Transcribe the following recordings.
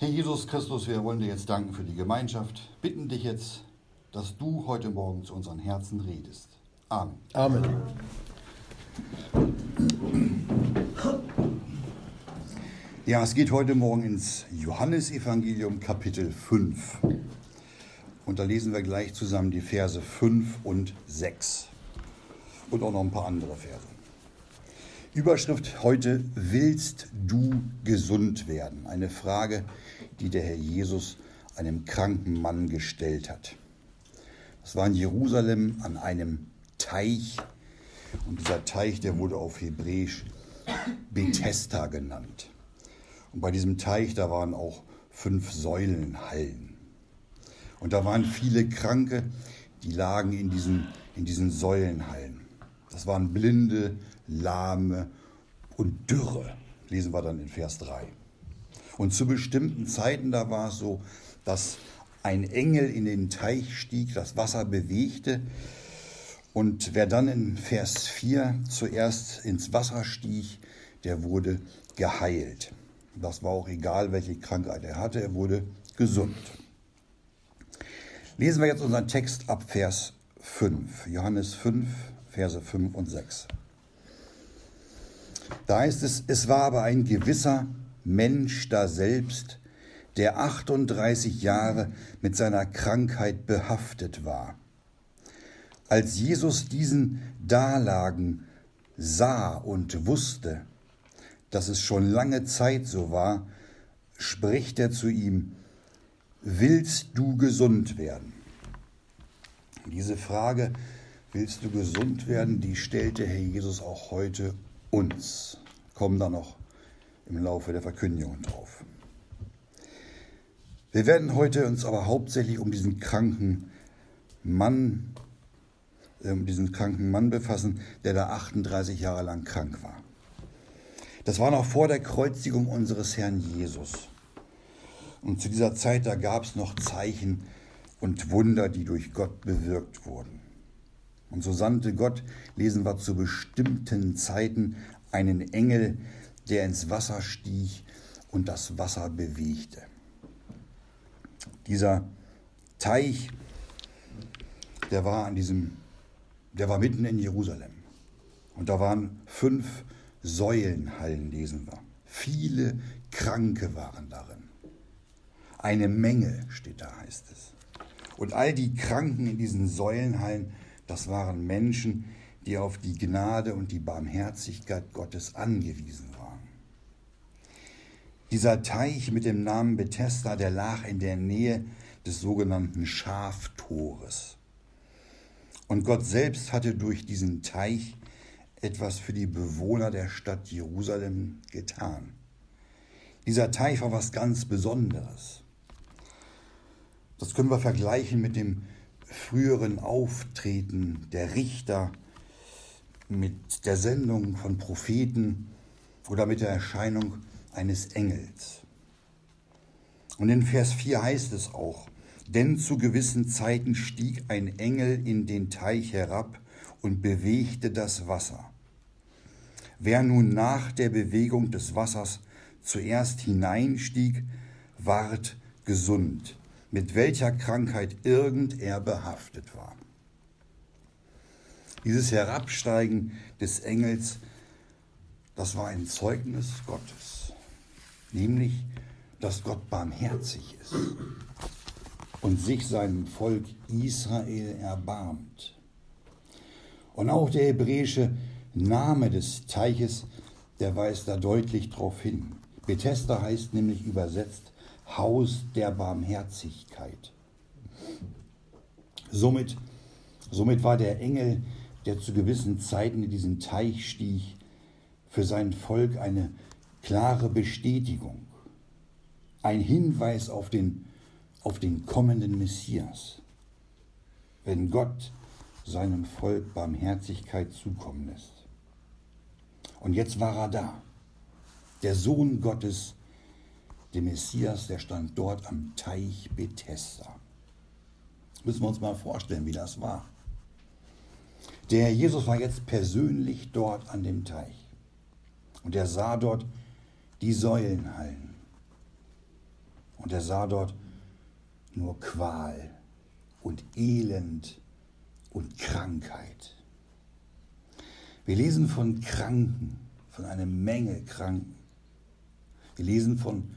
Herr Jesus Christus, wir wollen dir jetzt danken für die Gemeinschaft, bitten dich jetzt, dass du heute Morgen zu unseren Herzen redest. Amen. Amen. Ja, es geht heute Morgen ins Johannesevangelium Kapitel 5. Und da lesen wir gleich zusammen die Verse 5 und 6. Und auch noch ein paar andere Verse. Überschrift heute, willst du gesund werden? Eine Frage, die der Herr Jesus einem kranken Mann gestellt hat. Das war in Jerusalem an einem Teich. Und dieser Teich, der wurde auf Hebräisch Bethesda genannt. Und bei diesem Teich, da waren auch fünf Säulenhallen. Und da waren viele Kranke, die lagen in diesen, in diesen Säulenhallen. Das waren Blinde, Lahme und Dürre, lesen wir dann in Vers 3. Und zu bestimmten Zeiten, da war es so, dass ein Engel in den Teich stieg, das Wasser bewegte. Und wer dann in Vers 4 zuerst ins Wasser stieg, der wurde geheilt. Das war auch egal, welche Krankheit er hatte, er wurde gesund. Lesen wir jetzt unseren Text ab Vers 5, Johannes 5, Verse 5 und 6. Da heißt es, es war aber ein gewisser Mensch da selbst, der 38 Jahre mit seiner Krankheit behaftet war. Als Jesus diesen Dalagen sah und wusste, dass es schon lange Zeit so war, spricht er zu ihm, willst du gesund werden? Diese Frage, willst du gesund werden, die stellte Herr Jesus auch heute uns. Kommen da noch im Laufe der Verkündigung drauf. Wir werden heute uns aber hauptsächlich um diesen kranken Mann, äh, um diesen kranken Mann befassen, der da 38 Jahre lang krank war. Das war noch vor der Kreuzigung unseres Herrn Jesus. Und zu dieser Zeit, da gab es noch Zeichen und Wunder, die durch Gott bewirkt wurden. Und so sandte Gott, lesen wir zu bestimmten Zeiten, einen Engel, der ins Wasser stieg und das Wasser bewegte. Dieser Teich, der war an diesem, der war mitten in Jerusalem. Und da waren fünf Säulenhallen lesen wir. Viele Kranke waren darin. Eine Menge steht da, heißt es. Und all die Kranken in diesen Säulenhallen, das waren Menschen, die auf die Gnade und die Barmherzigkeit Gottes angewiesen waren. Dieser Teich mit dem Namen Bethesda, der lag in der Nähe des sogenannten Schaftores. Und Gott selbst hatte durch diesen Teich etwas für die Bewohner der Stadt Jerusalem getan. Dieser Teich war was ganz Besonderes. Das können wir vergleichen mit dem früheren Auftreten der Richter, mit der Sendung von Propheten oder mit der Erscheinung eines Engels. Und in Vers 4 heißt es auch, denn zu gewissen Zeiten stieg ein Engel in den Teich herab und bewegte das Wasser. Wer nun nach der Bewegung des Wassers zuerst hineinstieg, ward gesund, mit welcher Krankheit irgend er behaftet war. Dieses Herabsteigen des Engels, das war ein Zeugnis Gottes, nämlich, dass Gott barmherzig ist und sich seinem Volk Israel erbarmt. Und auch der hebräische Name des Teiches, der weist da deutlich darauf hin. Bethesda heißt nämlich übersetzt Haus der Barmherzigkeit. Somit, somit war der Engel, der zu gewissen Zeiten in diesen Teich stieg, für sein Volk eine klare Bestätigung, ein Hinweis auf den, auf den kommenden Messias. Wenn Gott seinem Volk Barmherzigkeit zukommen lässt. Und jetzt war er da. Der Sohn Gottes, der Messias, der stand dort am Teich Bethesda. Müssen wir uns mal vorstellen, wie das war. Der Herr Jesus war jetzt persönlich dort an dem Teich. Und er sah dort die Säulenhallen. Und er sah dort nur Qual und Elend und Krankheit. Wir lesen von Kranken, von einer Menge Kranken. Wir lesen von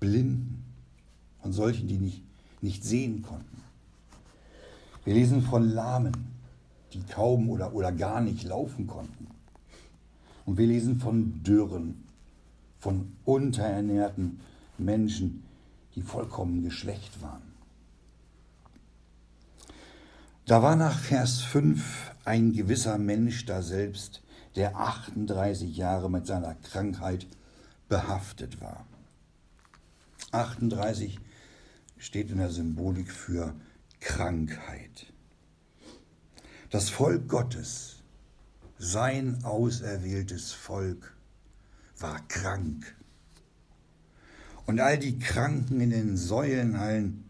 Blinden, von solchen, die nicht, nicht sehen konnten. Wir lesen von Lahmen, die kaum oder, oder gar nicht laufen konnten. Und wir lesen von Dürren, von unterernährten Menschen, die vollkommen geschwächt waren. Da war nach Vers 5 ein gewisser Mensch da selbst, der 38 Jahre mit seiner Krankheit behaftet war. 38 steht in der Symbolik für Krankheit. Das Volk Gottes, sein auserwähltes Volk, war krank. Und all die Kranken in den Säulenhallen,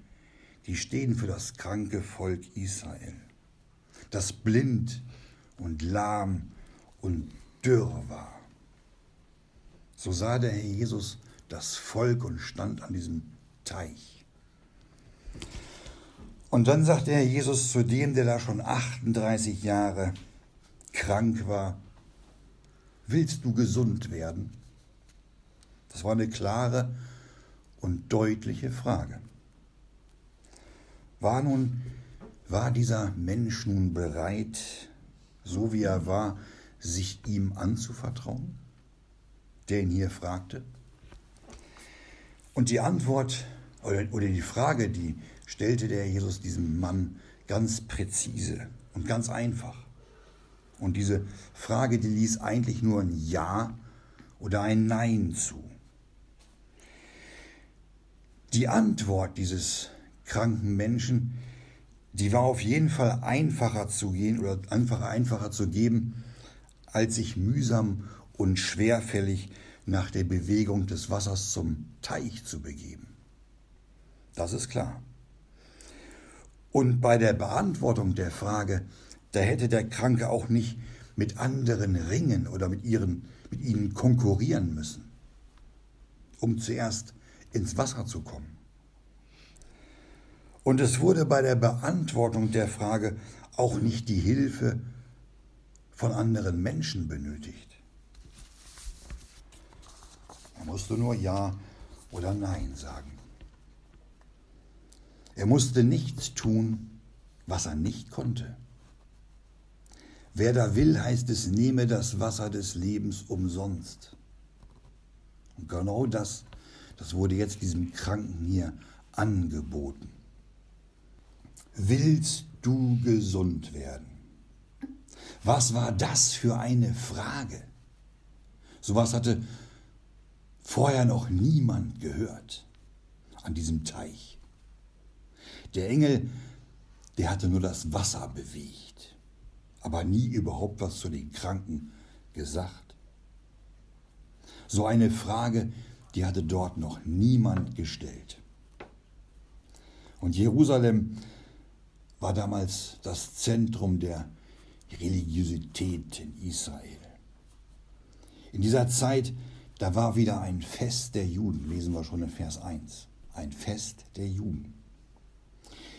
die stehen für das kranke Volk Israel, das blind und lahm und dürr war. So sah der Herr Jesus das Volk und stand an diesem Teich. Und dann sagt der Herr Jesus zu dem, der da schon 38 Jahre krank war, willst du gesund werden? Das war eine klare und deutliche Frage. War nun, war dieser Mensch nun bereit, so wie er war, sich ihm anzuvertrauen, der ihn hier fragte? Und die Antwort oder, oder die Frage, die stellte der Jesus diesem Mann ganz präzise und ganz einfach. Und diese Frage, die ließ eigentlich nur ein Ja oder ein Nein zu. Die Antwort dieses kranken Menschen, die war auf jeden Fall einfacher zu gehen oder einfach einfacher zu geben, als sich mühsam und schwerfällig nach der Bewegung des Wassers zum Teich zu begeben. Das ist klar. Und bei der Beantwortung der Frage, da hätte der Kranke auch nicht mit anderen ringen oder mit, ihren, mit ihnen konkurrieren müssen, um zuerst ins Wasser zu kommen. Und es wurde bei der Beantwortung der Frage auch nicht die Hilfe von anderen Menschen benötigt. Er musste nur Ja oder Nein sagen. Er musste nichts tun, was er nicht konnte. Wer da will, heißt es, nehme das Wasser des Lebens umsonst. Und genau das, das wurde jetzt diesem Kranken hier angeboten. Willst du gesund werden? Was war das für eine Frage? Sowas hatte vorher noch niemand gehört an diesem Teich. Der Engel, der hatte nur das Wasser bewegt, aber nie überhaupt was zu den Kranken gesagt. So eine Frage, die hatte dort noch niemand gestellt. Und Jerusalem war damals das Zentrum der Religiosität in Israel. In dieser Zeit, da war wieder ein Fest der Juden, lesen wir schon in Vers 1, ein Fest der Juden.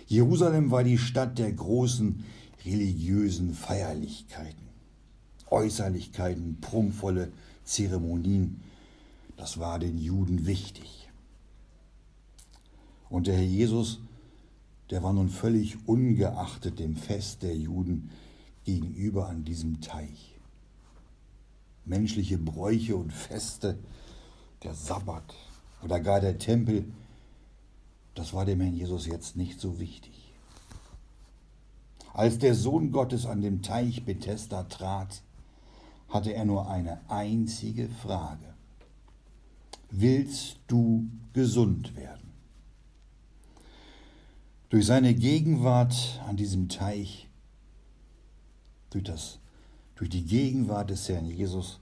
Jerusalem war die Stadt der großen religiösen Feierlichkeiten, Äußerlichkeiten, prunkvolle Zeremonien. Das war den Juden wichtig. Und der Herr Jesus, der war nun völlig ungeachtet dem Fest der Juden gegenüber an diesem Teich. Menschliche Bräuche und Feste, der Sabbat oder gar der Tempel, das war dem Herrn Jesus jetzt nicht so wichtig. Als der Sohn Gottes an dem Teich Bethesda trat, hatte er nur eine einzige Frage. Willst du gesund werden? Durch seine Gegenwart an diesem Teich, durch, das, durch die Gegenwart des Herrn Jesus,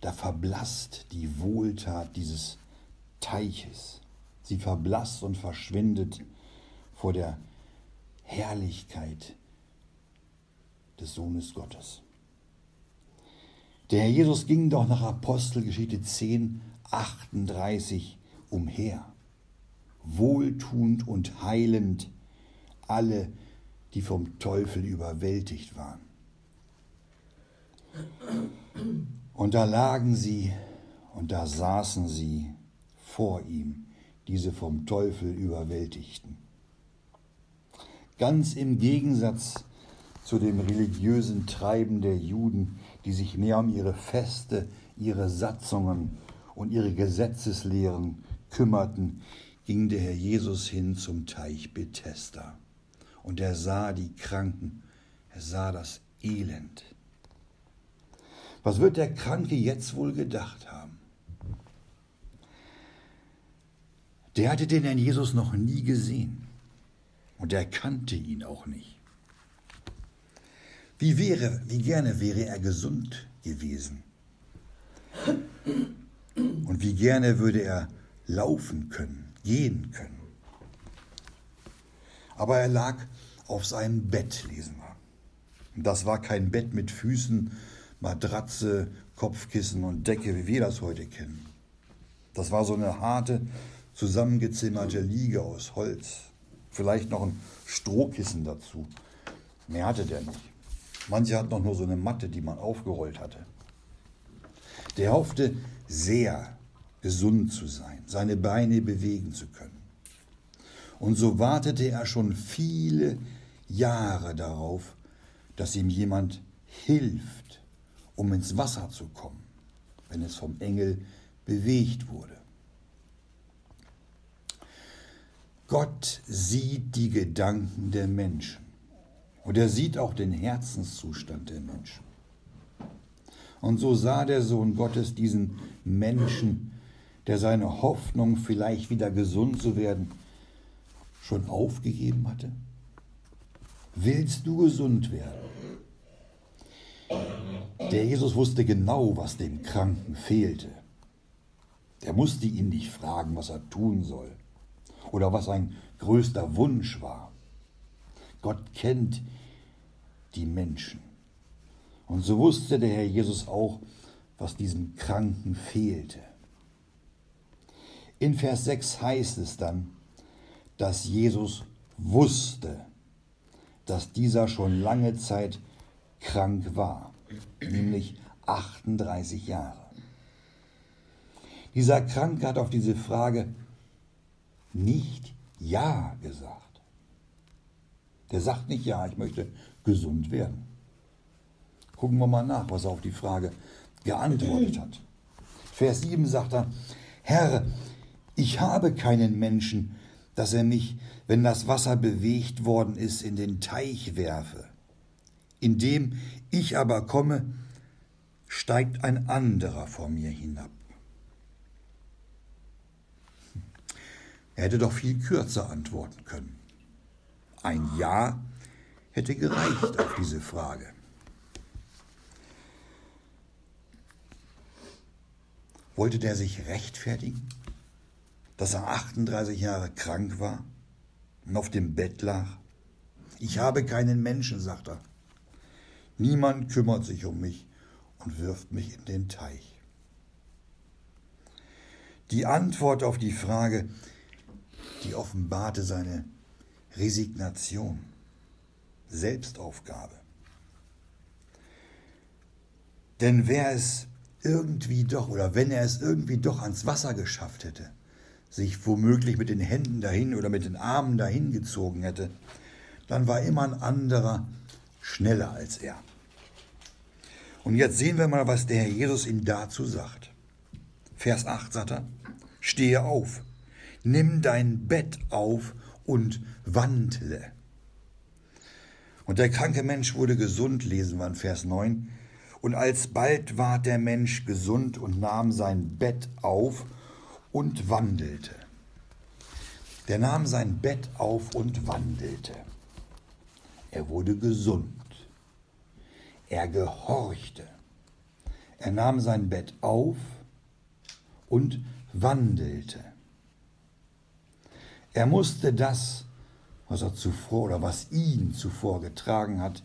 da verblasst die Wohltat dieses Teiches. Sie verblasst und verschwindet vor der Herrlichkeit des Sohnes Gottes. Der Herr Jesus ging doch nach Apostelgeschichte 10, 38 umher, wohltuend und heilend alle, die vom Teufel überwältigt waren. Und da lagen sie und da saßen sie vor ihm, diese vom Teufel überwältigten. Ganz im Gegensatz zu dem religiösen Treiben der Juden, die sich mehr um ihre Feste, ihre Satzungen und ihre Gesetzeslehren kümmerten, ging der Herr Jesus hin zum Teich Bethesda. Und er sah die Kranken, er sah das Elend. Was wird der Kranke jetzt wohl gedacht haben? Der hatte den Herrn Jesus noch nie gesehen und er kannte ihn auch nicht. Wie wäre, wie gerne wäre er gesund gewesen. Und wie gerne würde er laufen können, gehen können. Aber er lag auf seinem Bett, lesen wir. Das war kein Bett mit Füßen, Matratze, Kopfkissen und Decke, wie wir das heute kennen. Das war so eine harte, zusammengezimmerte Liege aus Holz. Vielleicht noch ein Strohkissen dazu. Mehr hatte der nicht. Manche hatten noch nur so eine Matte, die man aufgerollt hatte. Der hoffte sehr, gesund zu sein, seine Beine bewegen zu können. Und so wartete er schon viele Jahre darauf, dass ihm jemand hilft, um ins Wasser zu kommen, wenn es vom Engel bewegt wurde. Gott sieht die Gedanken der Menschen und er sieht auch den Herzenszustand der Menschen. Und so sah der Sohn Gottes diesen Menschen, der seine Hoffnung, vielleicht wieder gesund zu werden, schon aufgegeben hatte. Willst du gesund werden? Der Jesus wusste genau, was dem Kranken fehlte. Er musste ihn nicht fragen, was er tun soll oder was sein größter Wunsch war. Gott kennt die Menschen. Und so wusste der Herr Jesus auch, was diesem Kranken fehlte. In Vers 6 heißt es dann, dass Jesus wusste, dass dieser schon lange Zeit krank war, nämlich 38 Jahre. Dieser Kranke hat auf diese Frage nicht Ja gesagt. Der sagt nicht Ja, ich möchte gesund werden. Gucken wir mal nach, was er auf die Frage geantwortet hat. Vers 7 sagt er, Herr, ich habe keinen Menschen, dass er mich, wenn das Wasser bewegt worden ist, in den Teich werfe. Indem ich aber komme, steigt ein anderer vor mir hinab. Er hätte doch viel kürzer antworten können. Ein Ja hätte gereicht auf diese Frage. Wollte der sich rechtfertigen, dass er 38 Jahre krank war und auf dem Bett lag? Ich habe keinen Menschen, sagt er. Niemand kümmert sich um mich und wirft mich in den Teich. Die Antwort auf die Frage, die offenbarte seine Resignation. Selbstaufgabe. Denn wer es irgendwie doch, oder wenn er es irgendwie doch ans Wasser geschafft hätte, sich womöglich mit den Händen dahin oder mit den Armen dahin gezogen hätte, dann war immer ein anderer schneller als er. Und jetzt sehen wir mal, was der Herr Jesus ihm dazu sagt. Vers 8 sagt er, stehe auf, nimm dein Bett auf und wandle. Und der kranke Mensch wurde gesund, lesen wir in Vers 9. Und alsbald ward der Mensch gesund und nahm sein Bett auf und wandelte. Der nahm sein Bett auf und wandelte. Er wurde gesund. Er gehorchte. Er nahm sein Bett auf und wandelte. Er musste das was er zuvor oder was ihn zuvor getragen hat,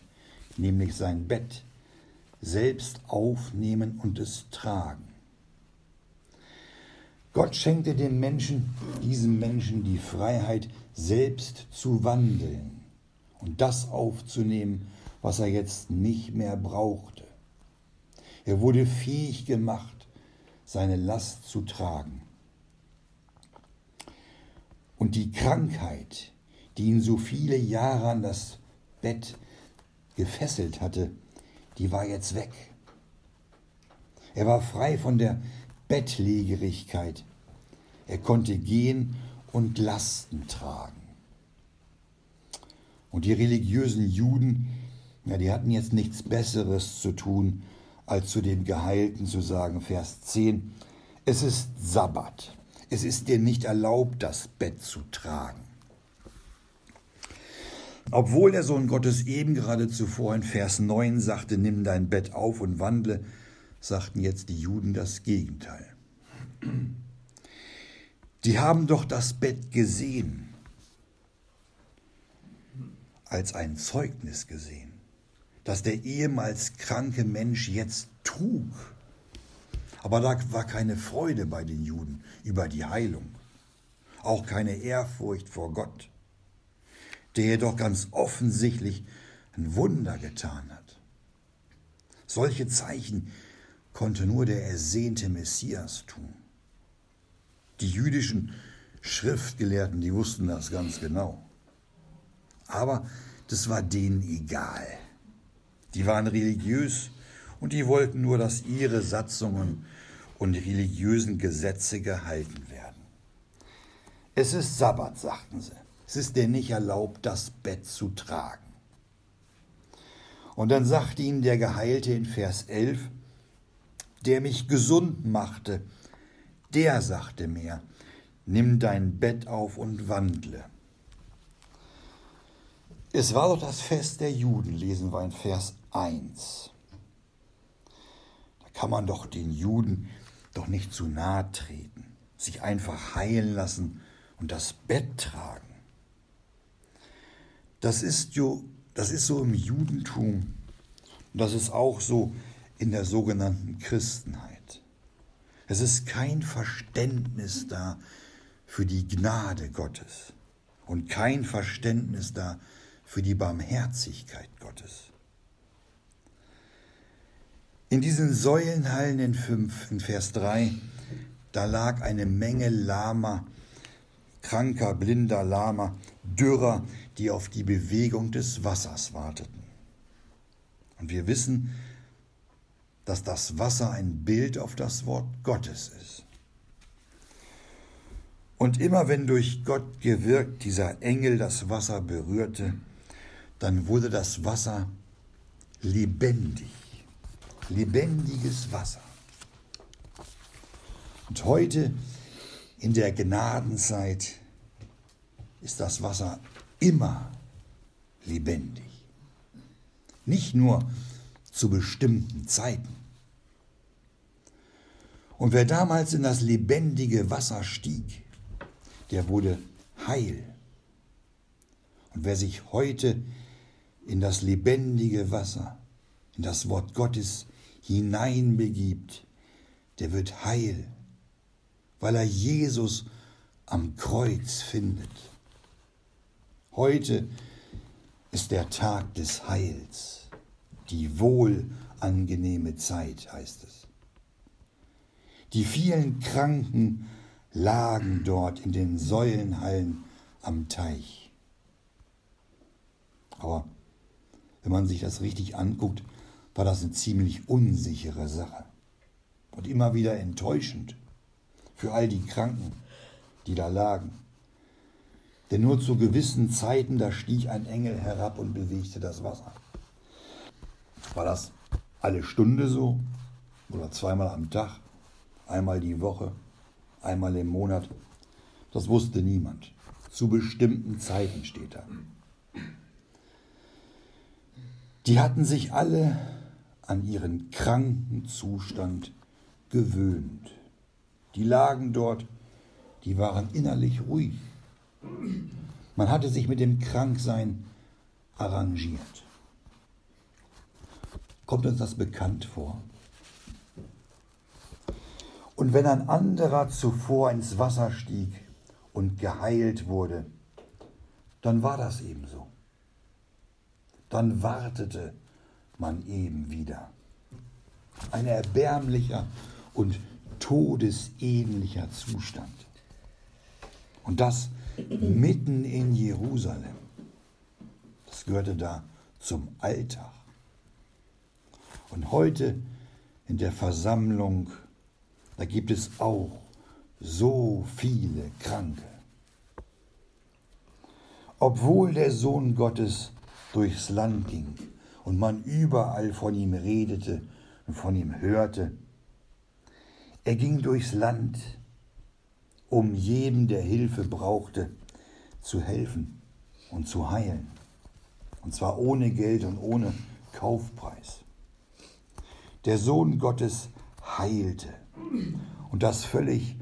nämlich sein Bett, selbst aufnehmen und es tragen. Gott schenkte dem Menschen, diesem Menschen die Freiheit, selbst zu wandeln und das aufzunehmen, was er jetzt nicht mehr brauchte. Er wurde fähig gemacht, seine Last zu tragen. Und die Krankheit, die ihn so viele Jahre an das Bett gefesselt hatte, die war jetzt weg. Er war frei von der Bettlägerigkeit. Er konnte gehen und Lasten tragen. Und die religiösen Juden, ja, die hatten jetzt nichts Besseres zu tun, als zu dem Geheilten zu sagen, Vers 10, es ist Sabbat. Es ist dir nicht erlaubt, das Bett zu tragen. Obwohl der Sohn Gottes eben gerade zuvor in Vers 9 sagte, nimm dein Bett auf und wandle, sagten jetzt die Juden das Gegenteil. Die haben doch das Bett gesehen, als ein Zeugnis gesehen, dass der ehemals kranke Mensch jetzt trug. Aber da war keine Freude bei den Juden über die Heilung, auch keine Ehrfurcht vor Gott der jedoch ganz offensichtlich ein Wunder getan hat. Solche Zeichen konnte nur der ersehnte Messias tun. Die jüdischen Schriftgelehrten, die wussten das ganz genau. Aber das war denen egal. Die waren religiös und die wollten nur, dass ihre Satzungen und religiösen Gesetze gehalten werden. Es ist Sabbat, sagten sie. Es ist dir nicht erlaubt, das Bett zu tragen. Und dann sagte ihnen der Geheilte in Vers 11, der mich gesund machte, der sagte mir, nimm dein Bett auf und wandle. Es war doch das Fest der Juden, lesen wir in Vers 1. Da kann man doch den Juden doch nicht zu nahe treten, sich einfach heilen lassen und das Bett tragen. Das ist, jo, das ist so im Judentum und das ist auch so in der sogenannten Christenheit. Es ist kein Verständnis da für die Gnade Gottes und kein Verständnis da für die Barmherzigkeit Gottes. In diesen Säulenhallen in 5, in Vers 3, da lag eine Menge lahmer, kranker, blinder, lahmer, dürrer, die auf die Bewegung des Wassers warteten. Und wir wissen, dass das Wasser ein Bild auf das Wort Gottes ist. Und immer wenn durch Gott gewirkt dieser Engel das Wasser berührte, dann wurde das Wasser lebendig, lebendiges Wasser. Und heute in der Gnadenzeit ist das Wasser immer lebendig. Nicht nur zu bestimmten Zeiten. Und wer damals in das lebendige Wasser stieg, der wurde heil. Und wer sich heute in das lebendige Wasser, in das Wort Gottes hineinbegibt, der wird heil, weil er Jesus am Kreuz findet. Heute ist der Tag des Heils, die wohlangenehme Zeit, heißt es. Die vielen Kranken lagen dort in den Säulenhallen am Teich. Aber wenn man sich das richtig anguckt, war das eine ziemlich unsichere Sache und immer wieder enttäuschend für all die Kranken, die da lagen. Denn nur zu gewissen Zeiten, da stieg ein Engel herab und bewegte das Wasser. War das alle Stunde so? Oder zweimal am Tag? Einmal die Woche? Einmal im Monat? Das wusste niemand. Zu bestimmten Zeiten steht da. Die hatten sich alle an ihren kranken Zustand gewöhnt. Die lagen dort, die waren innerlich ruhig. Man hatte sich mit dem Kranksein arrangiert. Kommt uns das bekannt vor? Und wenn ein anderer zuvor ins Wasser stieg und geheilt wurde, dann war das ebenso. Dann wartete man eben wieder. Ein erbärmlicher und todesähnlicher Zustand. Und das mitten in Jerusalem. Das gehörte da zum Alltag. Und heute in der Versammlung, da gibt es auch so viele Kranke. Obwohl der Sohn Gottes durchs Land ging und man überall von ihm redete und von ihm hörte, er ging durchs Land, um jedem, der Hilfe brauchte, zu helfen und zu heilen. Und zwar ohne Geld und ohne Kaufpreis. Der Sohn Gottes heilte. Und das völlig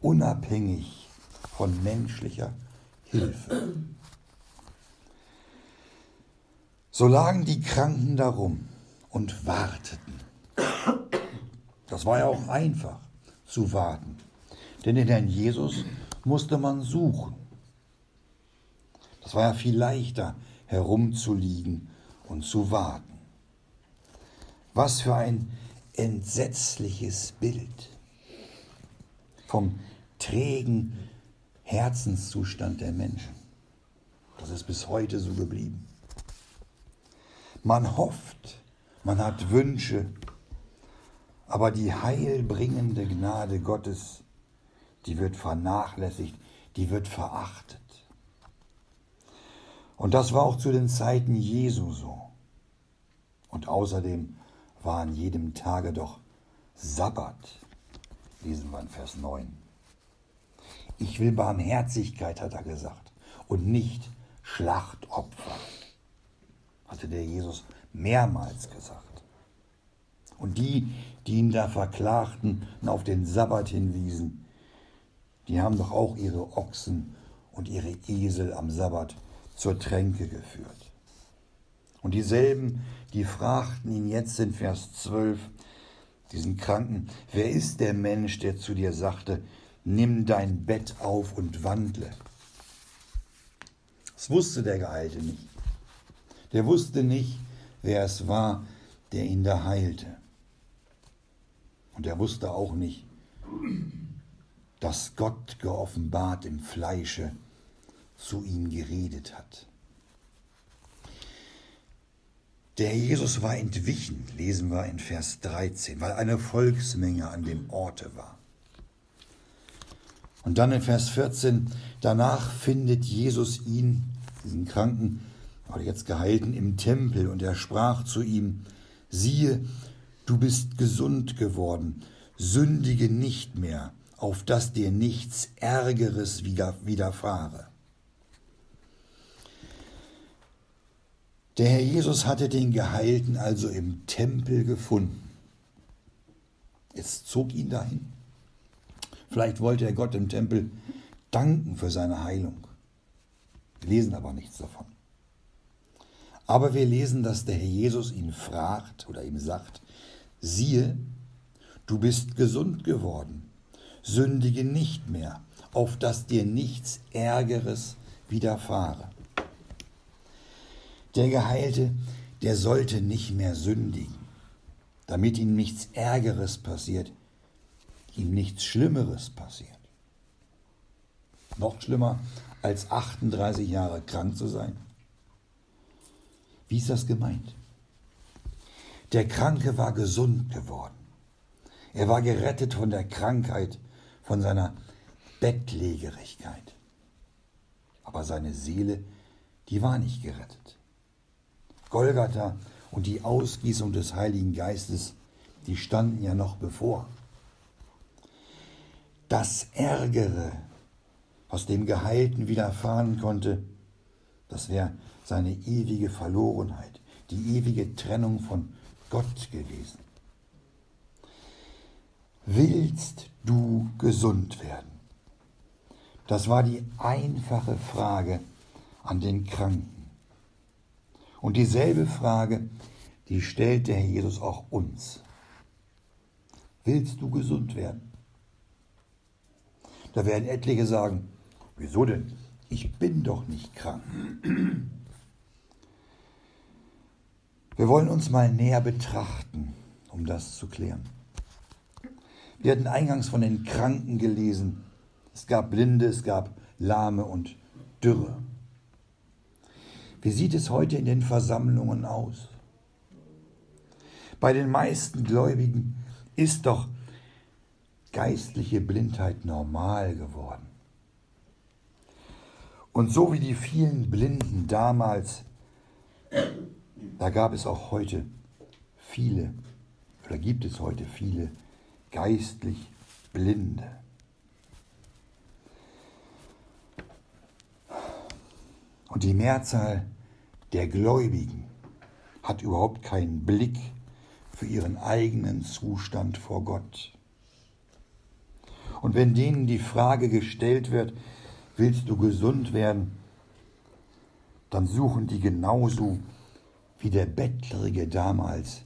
unabhängig von menschlicher Hilfe. So lagen die Kranken darum und warteten. Das war ja auch einfach zu warten. Denn den Herrn Jesus musste man suchen. Das war ja viel leichter, herumzuliegen und zu warten. Was für ein entsetzliches Bild vom trägen Herzenszustand der Menschen. Das ist bis heute so geblieben. Man hofft, man hat Wünsche, aber die heilbringende Gnade Gottes, die wird vernachlässigt, die wird verachtet. Und das war auch zu den Zeiten Jesu so. Und außerdem war an jedem Tage doch Sabbat, lesen wir in Vers 9. Ich will Barmherzigkeit, hat er gesagt, und nicht Schlachtopfer hatte der Jesus mehrmals gesagt. Und die, die ihn da verklagten und auf den Sabbat hinwiesen, die haben doch auch ihre Ochsen und ihre Esel am Sabbat zur Tränke geführt. Und dieselben, die fragten ihn jetzt in Vers 12, diesen Kranken, wer ist der Mensch, der zu dir sagte, nimm dein Bett auf und wandle? Das wusste der Geheilte nicht. Der wusste nicht, wer es war, der ihn da heilte. Und er wusste auch nicht, dass Gott geoffenbart im Fleische zu ihm geredet hat. Der Jesus war entwichen, lesen wir in Vers 13, weil eine Volksmenge an dem Orte war. Und dann in Vers 14, danach findet Jesus ihn, diesen Kranken, oder jetzt gehalten im Tempel, und er sprach zu ihm, siehe, du bist gesund geworden, sündige nicht mehr, auf dass dir nichts Ärgeres widerfahre. Der Herr Jesus hatte den Geheilten also im Tempel gefunden. Es zog ihn dahin. Vielleicht wollte er Gott im Tempel danken für seine Heilung. Wir lesen aber nichts davon. Aber wir lesen, dass der Herr Jesus ihn fragt oder ihm sagt, siehe, du bist gesund geworden, sündige nicht mehr, auf dass dir nichts Ärgeres widerfahre. Der Geheilte, der sollte nicht mehr sündigen, damit ihm nichts Ärgeres passiert, ihm nichts Schlimmeres passiert. Noch schlimmer als 38 Jahre krank zu sein wie ist das gemeint? Der Kranke war gesund geworden. Er war gerettet von der Krankheit, von seiner Bettlägerigkeit. Aber seine Seele, die war nicht gerettet. Golgatha und die Ausgießung des Heiligen Geistes, die standen ja noch bevor. Das Ärgere, was dem Geheilten widerfahren konnte, das wäre seine ewige Verlorenheit, die ewige Trennung von Gott gewesen. Willst du gesund werden? Das war die einfache Frage an den Kranken. Und dieselbe Frage, die stellt der Herr Jesus auch uns. Willst du gesund werden? Da werden etliche sagen, wieso denn? Ich bin doch nicht krank. Wir wollen uns mal näher betrachten, um das zu klären. Wir hatten eingangs von den Kranken gelesen. Es gab Blinde, es gab Lahme und Dürre. Wie sieht es heute in den Versammlungen aus? Bei den meisten Gläubigen ist doch geistliche Blindheit normal geworden. Und so wie die vielen Blinden damals, da gab es auch heute viele, oder gibt es heute viele geistlich Blinde. Und die Mehrzahl der Gläubigen hat überhaupt keinen Blick für ihren eigenen Zustand vor Gott. Und wenn denen die Frage gestellt wird, willst du gesund werden, dann suchen die genauso wie der Bettlerige damals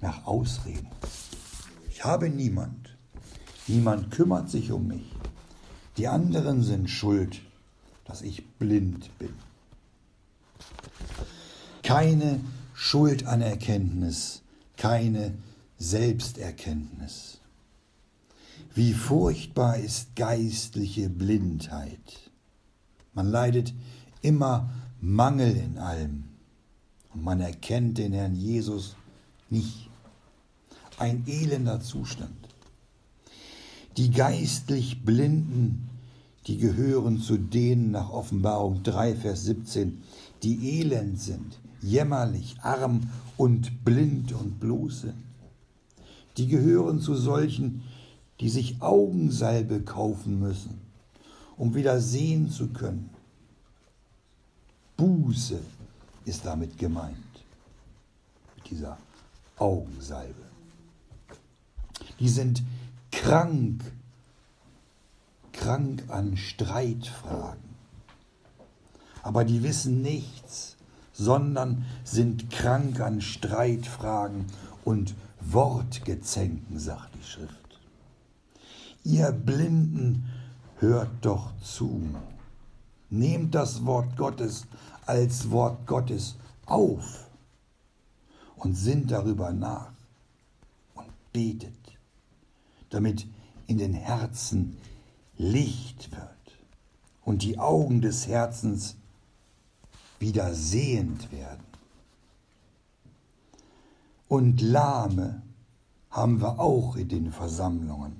nach Ausreden. Ich habe niemand. Niemand kümmert sich um mich. Die anderen sind schuld, dass ich blind bin. Keine Schuldanerkenntnis, keine Selbsterkenntnis. Wie furchtbar ist geistliche Blindheit. Man leidet immer Mangel in allem und man erkennt den Herrn Jesus nicht. Ein elender Zustand. Die geistlich Blinden, die gehören zu denen nach Offenbarung 3, Vers 17, die elend sind, jämmerlich, arm und blind und bloß sind. Die gehören zu solchen, die sich Augensalbe kaufen müssen, um wieder sehen zu können. Buße ist damit gemeint, mit dieser Augensalbe. Die sind krank, krank an Streitfragen. Aber die wissen nichts, sondern sind krank an Streitfragen und Wortgezänken, sagt die Schrift. Ihr Blinden, hört doch zu. Nehmt das Wort Gottes als Wort Gottes auf und sinnt darüber nach und betet, damit in den Herzen Licht wird und die Augen des Herzens wieder sehend werden. Und Lahme haben wir auch in den Versammlungen.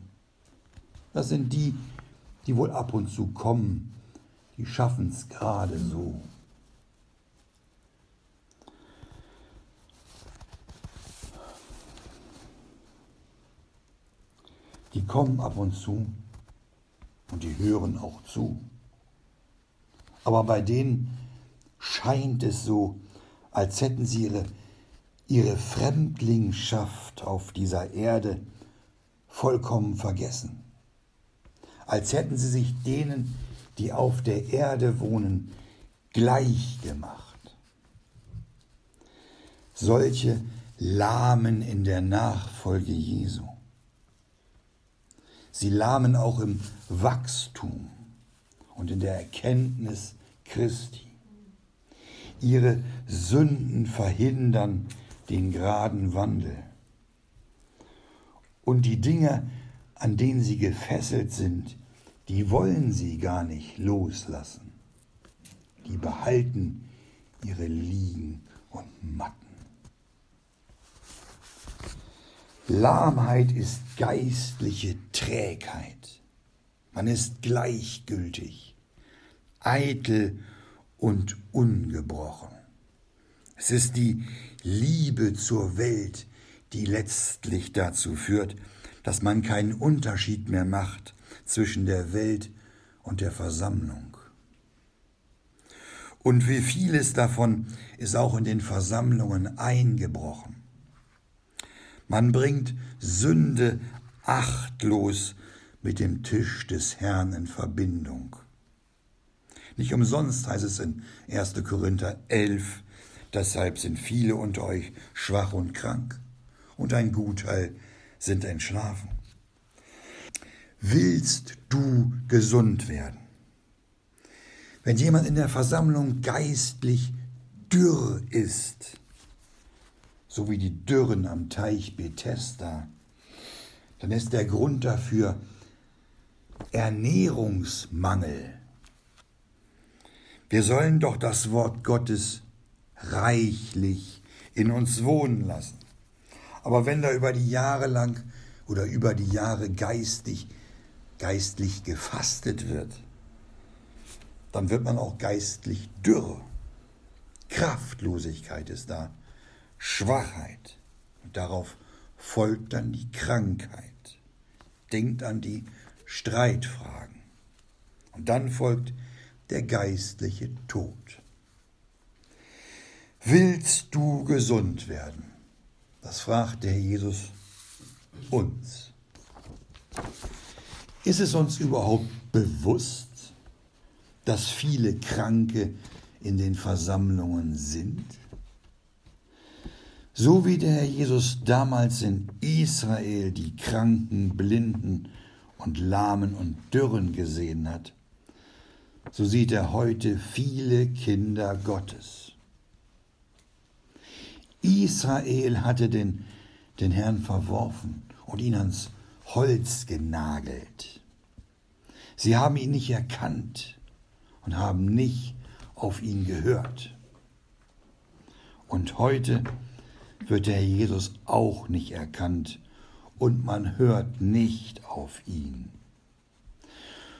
Das sind die, die wohl ab und zu kommen, die schaffen es gerade so. Die kommen ab und zu und die hören auch zu. Aber bei denen scheint es so, als hätten sie ihre, ihre Fremdlingschaft auf dieser Erde vollkommen vergessen als hätten sie sich denen, die auf der Erde wohnen, gleich gemacht. Solche lahmen in der Nachfolge Jesu. Sie lahmen auch im Wachstum und in der Erkenntnis Christi. Ihre Sünden verhindern den geraden Wandel. Und die Dinge, an denen sie gefesselt sind, die wollen sie gar nicht loslassen. Die behalten ihre Liegen und Matten. Lahmheit ist geistliche Trägheit. Man ist gleichgültig, eitel und ungebrochen. Es ist die Liebe zur Welt, die letztlich dazu führt, dass man keinen Unterschied mehr macht zwischen der Welt und der Versammlung. Und wie vieles davon ist auch in den Versammlungen eingebrochen. Man bringt Sünde achtlos mit dem Tisch des Herrn in Verbindung. Nicht umsonst heißt es in 1. Korinther 11, deshalb sind viele unter euch schwach und krank und ein Gutteil sind entschlafen. willst du gesund werden? Wenn jemand in der Versammlung geistlich dürr ist, so wie die Dürren am Teich Bethesda, dann ist der Grund dafür Ernährungsmangel. Wir sollen doch das Wort Gottes reichlich in uns wohnen lassen. Aber wenn da über die Jahre lang oder über die Jahre geistig, geistlich gefastet wird, dann wird man auch geistlich dürr. Kraftlosigkeit ist da, Schwachheit. Und darauf folgt dann die Krankheit. Denkt an die Streitfragen. Und dann folgt der geistliche Tod. Willst du gesund werden? Das fragt der Jesus uns. Ist es uns überhaupt bewusst, dass viele Kranke in den Versammlungen sind? So wie der Herr Jesus damals in Israel die Kranken, Blinden und Lahmen und Dürren gesehen hat, so sieht er heute viele Kinder Gottes. Israel hatte den, den Herrn verworfen und ihn ans Holz genagelt. Sie haben ihn nicht erkannt und haben nicht auf ihn gehört. Und heute wird der Jesus auch nicht erkannt und man hört nicht auf ihn.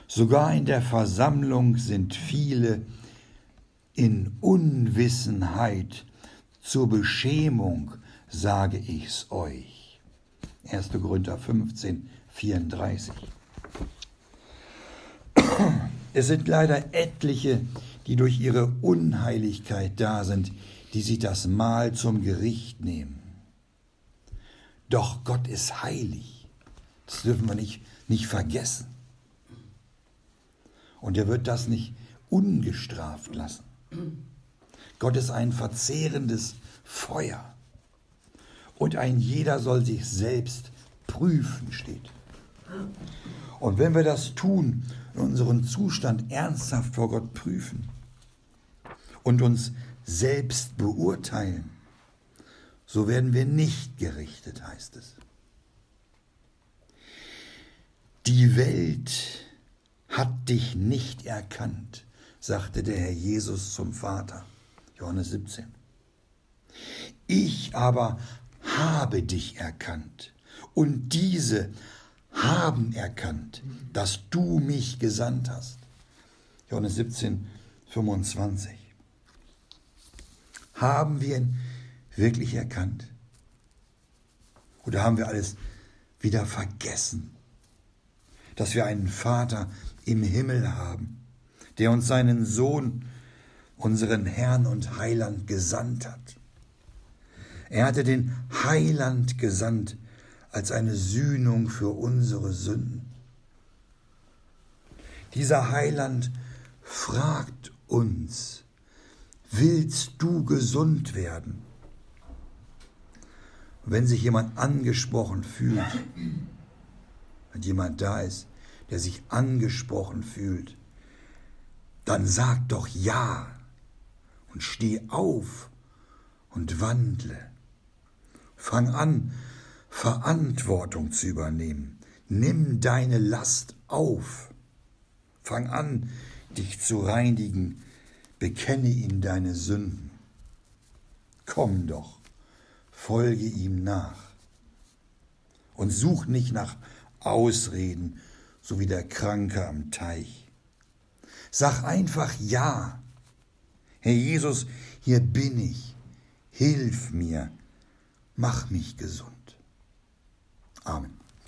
Sogar in der Versammlung sind viele in Unwissenheit zur Beschämung, sage ich's euch. 1. Korinther 15, 34. Es sind leider etliche, die durch ihre Unheiligkeit da sind, die sich das Mahl zum Gericht nehmen. Doch Gott ist heilig. Das dürfen wir nicht, nicht vergessen. Und er wird das nicht ungestraft lassen. Gott ist ein verzehrendes Feuer. Und ein jeder soll sich selbst prüfen, steht. Und wenn wir das tun, unseren Zustand ernsthaft vor Gott prüfen und uns selbst beurteilen, so werden wir nicht gerichtet, heißt es. Die Welt hat dich nicht erkannt, sagte der Herr Jesus zum Vater. Johannes 17. Ich aber habe dich erkannt und diese haben erkannt, dass du mich gesandt hast. Johannes 17, 25. Haben wir ihn wirklich erkannt? Oder haben wir alles wieder vergessen? Dass wir einen Vater im Himmel haben, der uns seinen Sohn, unseren Herrn und Heiland, gesandt hat. Er hatte den Heiland gesandt als eine Sühnung für unsere Sünden. Dieser Heiland fragt uns, willst du gesund werden? Wenn sich jemand angesprochen fühlt, wenn jemand da ist, der sich angesprochen fühlt, dann sag doch ja und steh auf und wandle. Fang an, Verantwortung zu übernehmen. Nimm deine Last auf. Fang an, dich zu reinigen. Bekenne ihm deine Sünden. Komm doch, folge ihm nach. Und such nicht nach Ausreden, so wie der Kranke am Teich. Sag einfach Ja. Herr Jesus, hier bin ich. Hilf mir. Mach mich gesund. Amen.